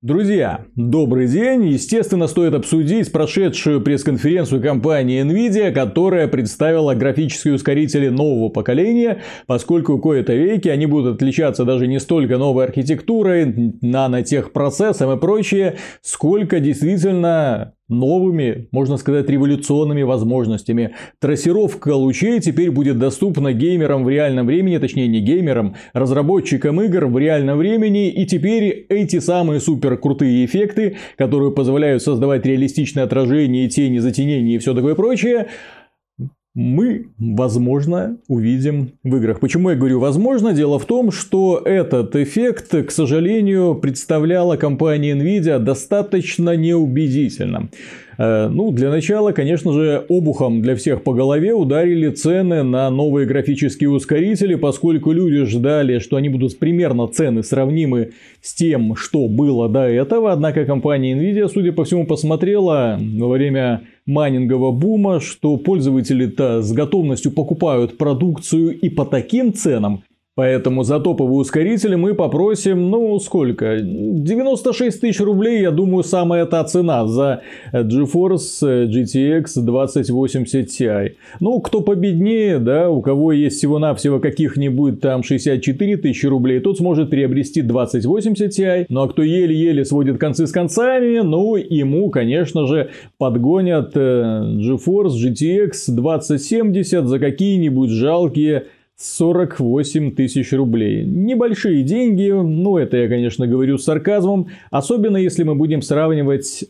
Друзья, добрый день! Естественно, стоит обсудить прошедшую пресс-конференцию компании Nvidia, которая представила графические ускорители нового поколения, поскольку кое-то веки они будут отличаться даже не столько новой архитектурой, нанотехпроцессом и прочее, сколько действительно новыми, можно сказать, революционными возможностями. Трассировка лучей теперь будет доступна геймерам в реальном времени, точнее не геймерам, разработчикам игр в реальном времени. И теперь эти самые супер крутые эффекты, которые позволяют создавать реалистичное отражение, тени, затенения и все такое прочее, мы, возможно, увидим в играх. Почему я говорю возможно? Дело в том, что этот эффект, к сожалению, представляла компания Nvidia достаточно неубедительно. Э, ну, для начала, конечно же, обухом для всех по голове ударили цены на новые графические ускорители, поскольку люди ждали, что они будут примерно цены сравнимы с тем, что было до этого. Однако компания Nvidia, судя по всему, посмотрела во время майнингового бума, что пользователи-то с готовностью покупают продукцию и по таким ценам, Поэтому за топовые ускорители мы попросим, ну, сколько? 96 тысяч рублей, я думаю, самая та цена за GeForce GTX 2080 Ti. Ну, кто победнее, да, у кого есть всего-навсего каких-нибудь там 64 тысячи рублей, тот сможет приобрести 2080 Ti. Ну, а кто еле-еле сводит концы с концами, ну, ему, конечно же, подгонят э, GeForce GTX 2070 за какие-нибудь жалкие 48 тысяч рублей. Небольшие деньги, ну это я, конечно, говорю с сарказмом, особенно если мы будем сравнивать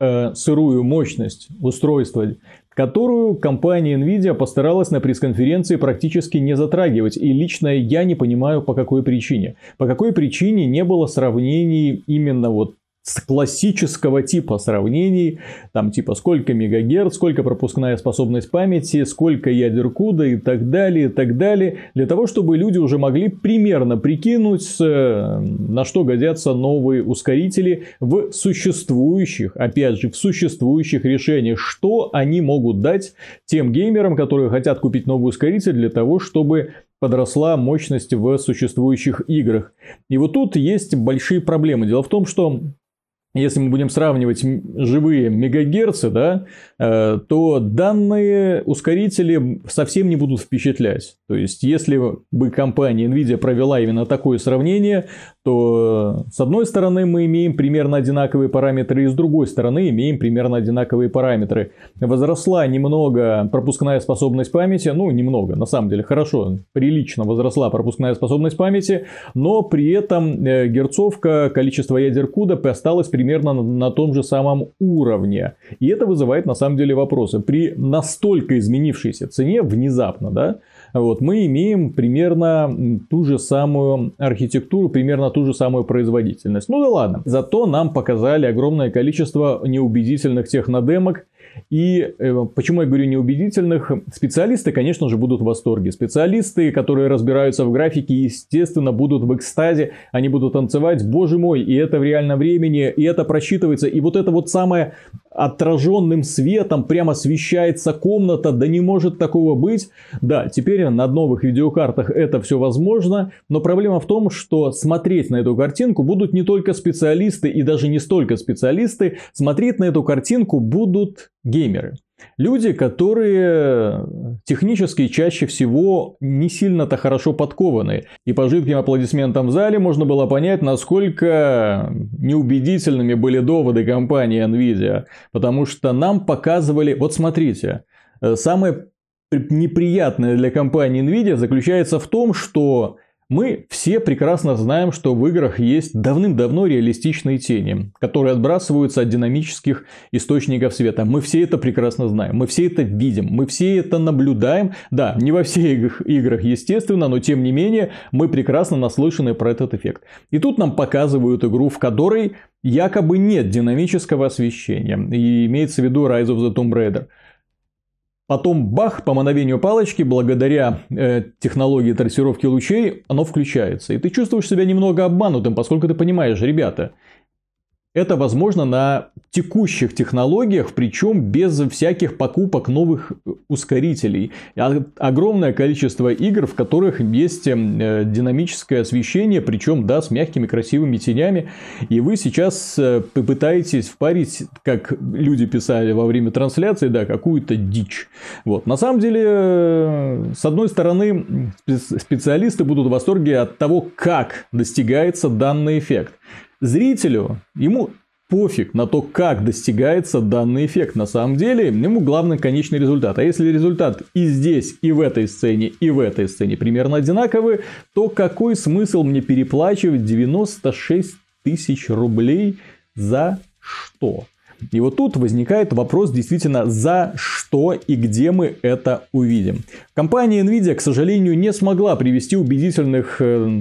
э, сырую мощность устройства, которую компания Nvidia постаралась на пресс-конференции практически не затрагивать. И лично я не понимаю, по какой причине. По какой причине не было сравнений именно вот с классического типа сравнений, там типа сколько мегагерц, сколько пропускная способность памяти, сколько ядер куда и так далее, и так далее, для того, чтобы люди уже могли примерно прикинуть, э, на что годятся новые ускорители в существующих, опять же, в существующих решениях, что они могут дать тем геймерам, которые хотят купить новый ускоритель для того, чтобы подросла мощность в существующих играх. И вот тут есть большие проблемы. Дело в том, что если мы будем сравнивать живые мегагерцы, да, э, то данные ускорители совсем не будут впечатлять. То есть, если бы компания Nvidia провела именно такое сравнение, то с одной стороны мы имеем примерно одинаковые параметры, и с другой стороны имеем примерно одинаковые параметры. Возросла немного пропускная способность памяти, ну немного, на самом деле хорошо, прилично возросла пропускная способность памяти, но при этом э, герцовка, количество ядер CUDA осталось примерно на том же самом уровне. И это вызывает на самом деле вопросы. При настолько изменившейся цене внезапно, да, вот, мы имеем примерно ту же самую архитектуру, примерно ту же самую производительность. Ну да ладно. Зато нам показали огромное количество неубедительных технодемок, и э, почему я говорю неубедительных? Специалисты, конечно же, будут в восторге. Специалисты, которые разбираются в графике, естественно, будут в экстазе. Они будут танцевать, боже мой, и это в реальном времени, и это просчитывается. И вот это вот самое отраженным светом прямо освещается комната, да не может такого быть. Да, теперь на новых видеокартах это все возможно, но проблема в том, что смотреть на эту картинку будут не только специалисты и даже не столько специалисты, смотреть на эту картинку будут геймеры. Люди, которые технически чаще всего не сильно-то хорошо подкованы. И по жидким аплодисментам в зале можно было понять, насколько неубедительными были доводы компании Nvidia. Потому что нам показывали... Вот смотрите, э, самое неприятное для компании Nvidia заключается в том, что мы все прекрасно знаем, что в играх есть давным-давно реалистичные тени, которые отбрасываются от динамических источников света. Мы все это прекрасно знаем, мы все это видим, мы все это наблюдаем. Да, не во всех играх, естественно, но тем не менее мы прекрасно наслышаны про этот эффект. И тут нам показывают игру, в которой якобы нет динамического освещения. И имеется в виду Rise of the Tomb Raider. Потом бах, по мановению палочки, благодаря э, технологии трассировки лучей, оно включается. И ты чувствуешь себя немного обманутым, поскольку ты понимаешь, ребята, это возможно на текущих технологиях, причем без всяких покупок новых ускорителей. Огромное количество игр, в которых есть э, динамическое освещение, причем, да, с мягкими красивыми тенями. И вы сейчас э, попытаетесь впарить, как люди писали во время трансляции, да, какую-то дичь. Вот. На самом деле, э, с одной стороны, специалисты будут в восторге от того, как достигается данный эффект. Зрителю, ему пофиг на то, как достигается данный эффект. На самом деле, ему главный конечный результат. А если результат и здесь, и в этой сцене, и в этой сцене примерно одинаковый, то какой смысл мне переплачивать 96 тысяч рублей за что? И вот тут возникает вопрос действительно, за что и где мы это увидим. Компания Nvidia, к сожалению, не смогла привести убедительных э,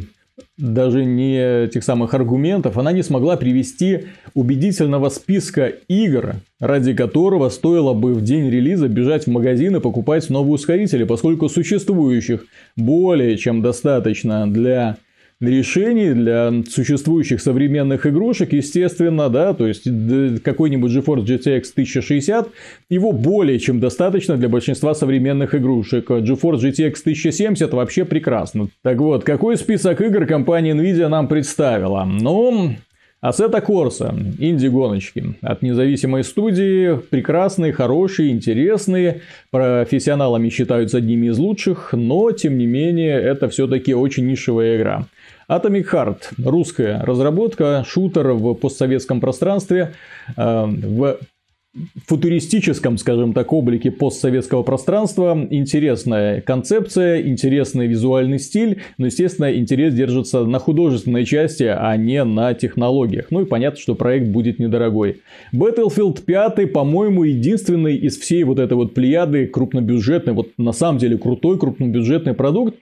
даже не тех самых аргументов, она не смогла привести убедительного списка игр, ради которого стоило бы в день релиза бежать в магазин и покупать новые ускорители, поскольку существующих более чем достаточно для решений для существующих современных игрушек, естественно, да, то есть какой-нибудь GeForce GTX 1060, его более чем достаточно для большинства современных игрушек. GeForce GTX 1070 вообще прекрасно. Так вот, какой список игр компания Nvidia нам представила? Ну, Ассета Корса, инди-гоночки от независимой студии, прекрасные, хорошие, интересные, профессионалами считаются одними из лучших, но тем не менее это все-таки очень нишевая игра. Atomic Heart – русская разработка, шутер в постсоветском пространстве, э, в футуристическом, скажем так, облике постсоветского пространства. Интересная концепция, интересный визуальный стиль, но, естественно, интерес держится на художественной части, а не на технологиях. Ну и понятно, что проект будет недорогой. Battlefield 5, по-моему, единственный из всей вот этой вот плеяды крупнобюджетный, вот на самом деле крутой крупнобюджетный продукт,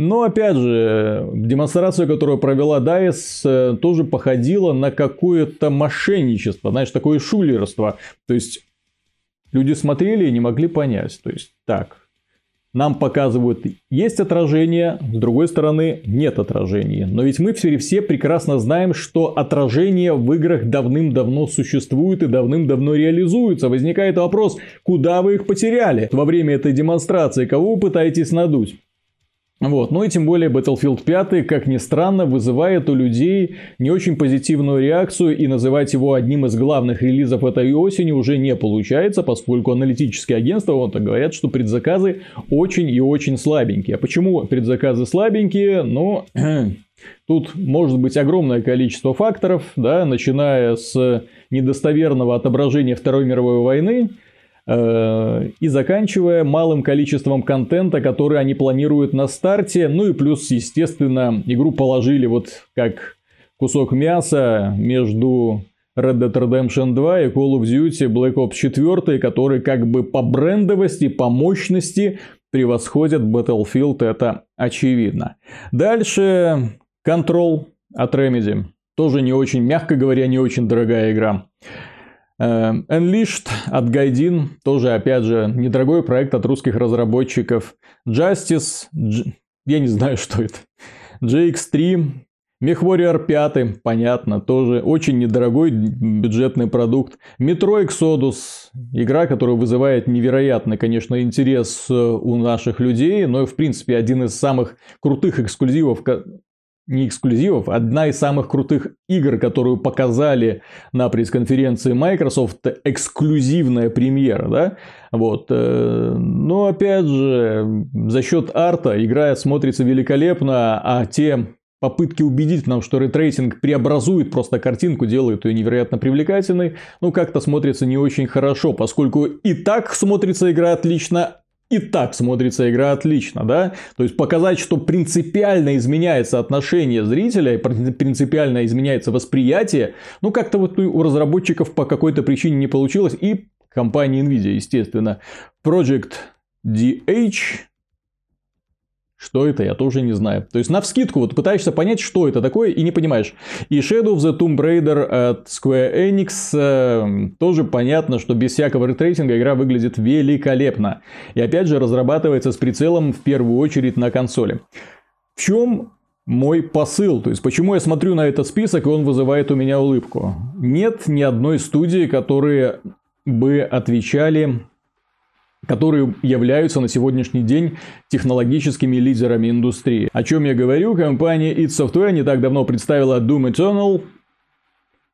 но, опять же, демонстрация, которую провела DICE, э, тоже походила на какое-то мошенничество, знаешь, такое шулерство. То есть, люди смотрели и не могли понять. То есть, так, нам показывают, есть отражение, с другой стороны, нет отражения. Но ведь мы все, все прекрасно знаем, что отражение в играх давным-давно существует и давным-давно реализуется. Возникает вопрос, куда вы их потеряли во время этой демонстрации, кого вы пытаетесь надуть? Вот. Ну и тем более Battlefield 5, как ни странно, вызывает у людей не очень позитивную реакцию и называть его одним из главных релизов этой осени уже не получается, поскольку аналитические агентства вот, говорят, что предзаказы очень и очень слабенькие. А почему предзаказы слабенькие? Ну, тут может быть огромное количество факторов, да, начиная с недостоверного отображения Второй мировой войны, и заканчивая малым количеством контента, который они планируют на старте. Ну и плюс, естественно, игру положили вот как кусок мяса между Red Dead Redemption 2 и Call of Duty Black Ops 4, которые как бы по брендовости, по мощности превосходят Battlefield, это очевидно. Дальше Control от Remedy. Тоже не очень, мягко говоря, не очень дорогая игра. Эм, Unleashed от Гайдин, тоже, опять же, недорогой проект от русских разработчиков. Justice, G... я не знаю, что это. JX3, MechWarrior 5, понятно, тоже очень недорогой бюджетный продукт. Metro Exodus, игра, которая вызывает невероятный, конечно, интерес э, у наших людей, но, в принципе, один из самых крутых эксклюзивов, не эксклюзивов, одна из самых крутых игр, которую показали на пресс-конференции Microsoft, эксклюзивная премьера, да, вот, э, но опять же, за счет арта игра смотрится великолепно, а те попытки убедить нам, что ray tracing преобразует просто картинку, делает ее невероятно привлекательной, ну как-то смотрится не очень хорошо, поскольку и так смотрится игра отлично, и так смотрится игра отлично, да? То есть показать, что принципиально изменяется отношение зрителя, принципиально изменяется восприятие, ну как-то вот у разработчиков по какой-то причине не получилось, и компании Nvidia, естественно. Project DH что это, я тоже не знаю. То есть, на вскидку вот пытаешься понять, что это такое, и не понимаешь. И Shadow of the Tomb Raider от Square Enix э, тоже понятно, что без всякого ray tracing игра выглядит великолепно. И опять же, разрабатывается с прицелом в первую очередь на консоли. В чем мой посыл. То есть, почему я смотрю на этот список, и он вызывает у меня улыбку. Нет ни одной студии, которые бы отвечали которые являются на сегодняшний день технологическими лидерами индустрии. О чем я говорю? Компания id Software не так давно представила Doom Eternal,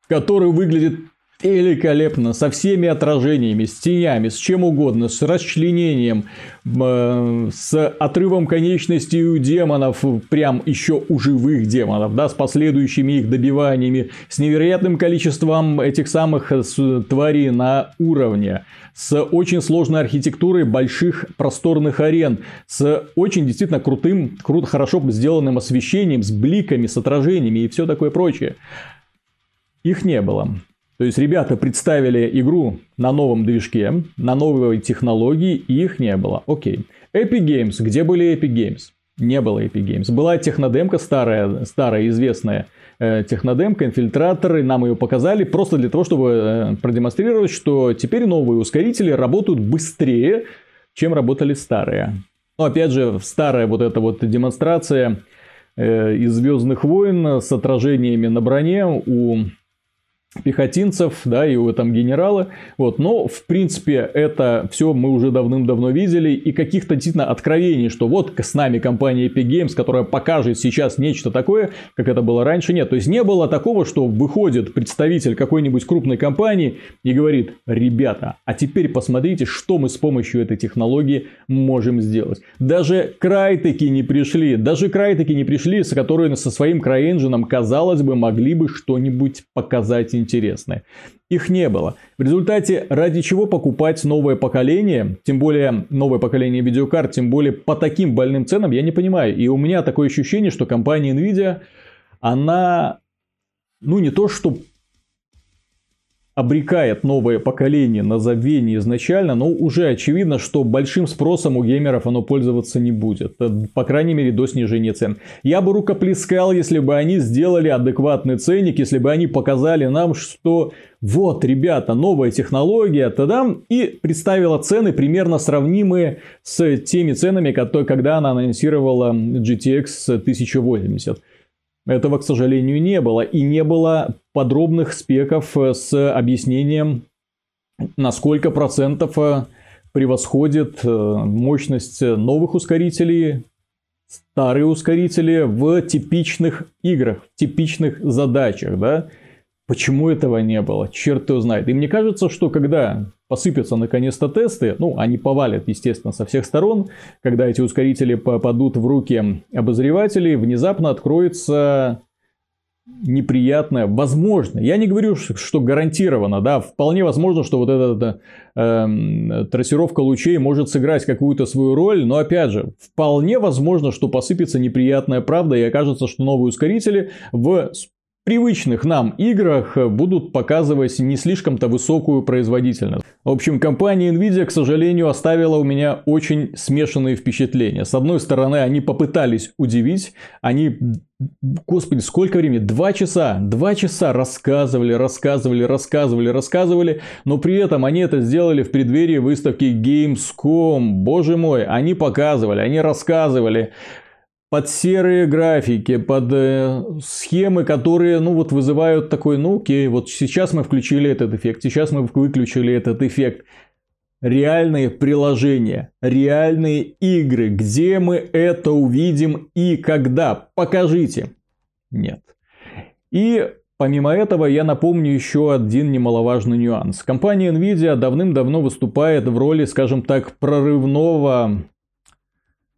который выглядит великолепно, со всеми отражениями, с тенями, с чем угодно, с расчленением, э, с отрывом конечностей у демонов, прям еще у живых демонов, да, с последующими их добиваниями, с невероятным количеством этих самых э, тварей на уровне, с очень сложной архитектурой больших просторных арен, с очень действительно крутым, круто, хорошо сделанным освещением, с бликами, с отражениями и все такое прочее. Их не было. То есть ребята представили игру на новом движке, на новой технологии, и их не было. Окей. Epic Games. Где были Epic Games? Не было Epic Games. Была технодемка старая, старая известная э, технодемка, инфильтраторы, нам ее показали просто для того, чтобы э, продемонстрировать, что теперь новые ускорители работают быстрее, чем работали старые. Но опять же, старая вот эта вот демонстрация э, из Звездных войн с отражениями на броне у пехотинцев, да, и у там генералы, вот, но, в принципе, это все мы уже давным-давно видели, и каких-то действительно откровений, что вот с нами компания Epic Games, которая покажет сейчас нечто такое, как это было раньше, нет, то есть не было такого, что выходит представитель какой-нибудь крупной компании и говорит, ребята, а теперь посмотрите, что мы с помощью этой технологии можем сделать. Даже Крайтеки не пришли, даже Крайтеки не пришли, с которые со своим CryEngine, казалось бы, могли бы что-нибудь показать интересные. Их не было. В результате, ради чего покупать новое поколение, тем более новое поколение видеокарт, тем более по таким больным ценам, я не понимаю. И у меня такое ощущение, что компания Nvidia, она, ну не то что обрекает новое поколение на забвение изначально, но уже очевидно, что большим спросом у геймеров оно пользоваться не будет. Э, по крайней мере, до снижения цен. Я бы рукоплескал, если бы они сделали адекватный ценник, если бы они показали нам, что вот, ребята, новая технология, тадам, и представила цены примерно сравнимые с теми ценами, когда она анонсировала GTX 1080. Этого, к сожалению, не было. И не было подробных спеков э, с объяснением, на сколько процентов э, превосходит э, мощность новых ускорителей старые ускорители в типичных играх, в типичных задачах, да? Почему этого не было? Черт его знает. И мне кажется, что когда посыпятся наконец-то тесты, ну, они повалят, естественно, со всех сторон, когда эти ускорители попадут в руки обозревателей, внезапно откроется неприятное, возможно, я не говорю, что гарантированно, да, вполне возможно, что вот эта э, трассировка лучей может сыграть какую-то свою роль, но опять же, вполне возможно, что посыпется неприятная правда и окажется, что новые ускорители в привычных нам играх будут показывать не слишком-то высокую производительность. В общем, компания Nvidia, к сожалению, оставила у меня очень смешанные впечатления. С одной стороны, они попытались удивить, они Господи, сколько времени? Два часа. Два часа рассказывали, рассказывали, рассказывали, рассказывали. Но при этом они это сделали в преддверии выставки Gamescom. Боже мой, они показывали, они рассказывали под серые графики, под э, схемы, которые, ну, вот вызывают такой, ну, окей, вот сейчас мы включили этот эффект, сейчас мы выключили этот эффект. Реальные приложения, реальные игры, где мы это увидим и когда? Покажите. Нет. И Помимо этого, я напомню еще один немаловажный нюанс. Компания Nvidia давным-давно выступает в роли, скажем так, прорывного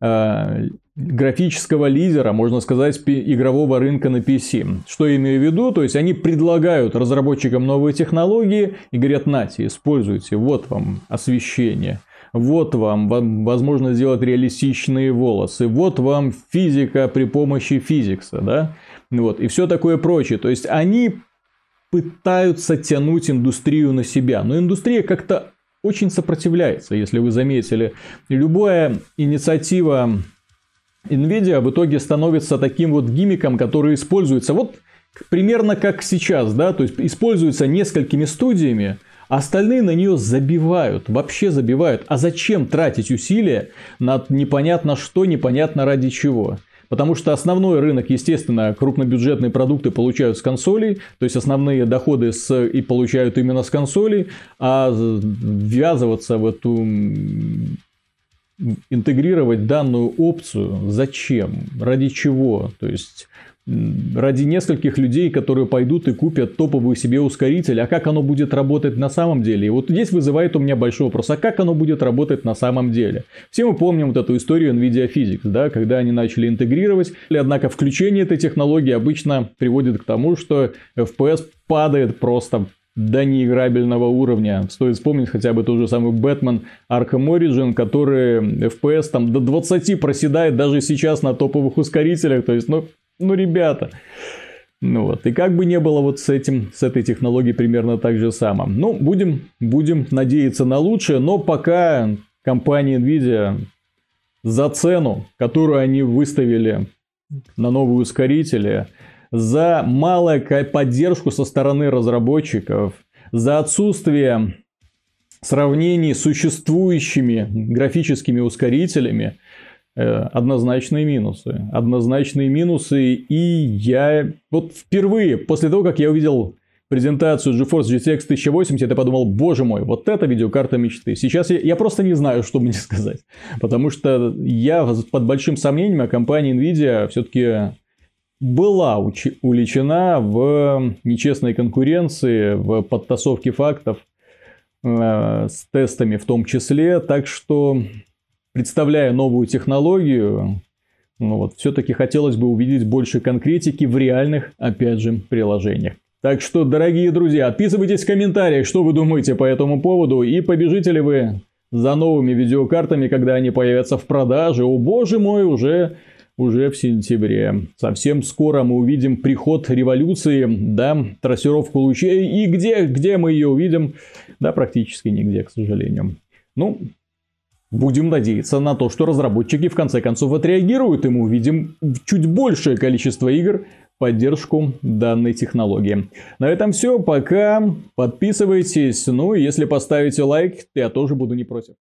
э, графического лидера, можно сказать, игрового рынка на PC. Что я имею в виду? То есть они предлагают разработчикам новые технологии и говорят, нате, используйте, вот вам освещение, вот вам, вам возможно сделать реалистичные волосы, вот вам физика при помощи физикса, да, вот, и все такое прочее. То есть они пытаются тянуть индустрию на себя, но индустрия как-то очень сопротивляется, если вы заметили. Любая инициатива Nvidia в итоге становится таким вот гимиком, который используется вот примерно как сейчас, да, то есть используется несколькими студиями, а остальные на нее забивают, вообще забивают. А зачем тратить усилия на непонятно что, непонятно ради чего? потому что основной рынок, естественно, крупнобюджетные продукты получают с консолей, то есть основные доходы с, и получают именно с консолей, а ввязываться в эту интегрировать данную опцию? Зачем, ради чего, то есть ради нескольких людей, которые пойдут и купят топовый себе ускоритель, а как оно будет работать на самом деле? И вот здесь вызывает у меня большой вопрос, а как оно будет работать на самом деле? Все мы помним вот эту историю NVIDIA Physics, да, когда они начали интегрировать, однако включение этой технологии обычно приводит к тому, что FPS падает просто до неиграбельного уровня. Стоит вспомнить хотя бы тот же самый Batman Arkham Origin, который FPS там до 20 проседает даже сейчас на топовых ускорителях. То есть, ну, ну, ребята. Ну вот, и как бы не было вот с этим, с этой технологией примерно так же само. Ну, будем, будем надеяться на лучшее, но пока компания Nvidia за цену, которую они выставили на новые ускорители, за малую поддержку со стороны разработчиков, за отсутствие сравнений с существующими графическими ускорителями – Э, однозначные минусы. Однозначные минусы. И я вот впервые, после того, как я увидел презентацию GeForce GTX 1080, я подумал, боже мой, вот это видеокарта мечты. Сейчас я, я просто не знаю, что мне сказать. Потому что я под большим сомнением, а компания Nvidia все-таки была уличена в нечестной конкуренции, в подтасовке фактов э, с тестами в том числе. Так что представляя новую технологию, ну вот, все-таки хотелось бы увидеть больше конкретики в реальных, опять же, приложениях. Так что, дорогие друзья, отписывайтесь в комментариях, что вы думаете по этому поводу, и побежите ли вы за новыми видеокартами, когда они появятся в продаже. О боже мой, уже, уже в сентябре. Совсем скоро мы увидим приход революции, да, трассировку лучей. И где, где мы ее увидим? Да, практически нигде, к сожалению. Ну, Будем надеяться на то, что разработчики в конце концов отреагируют, и мы увидим чуть большее количество игр поддержку данной технологии. На этом все, пока. Подписывайтесь, ну и если поставите лайк, я тоже буду не против.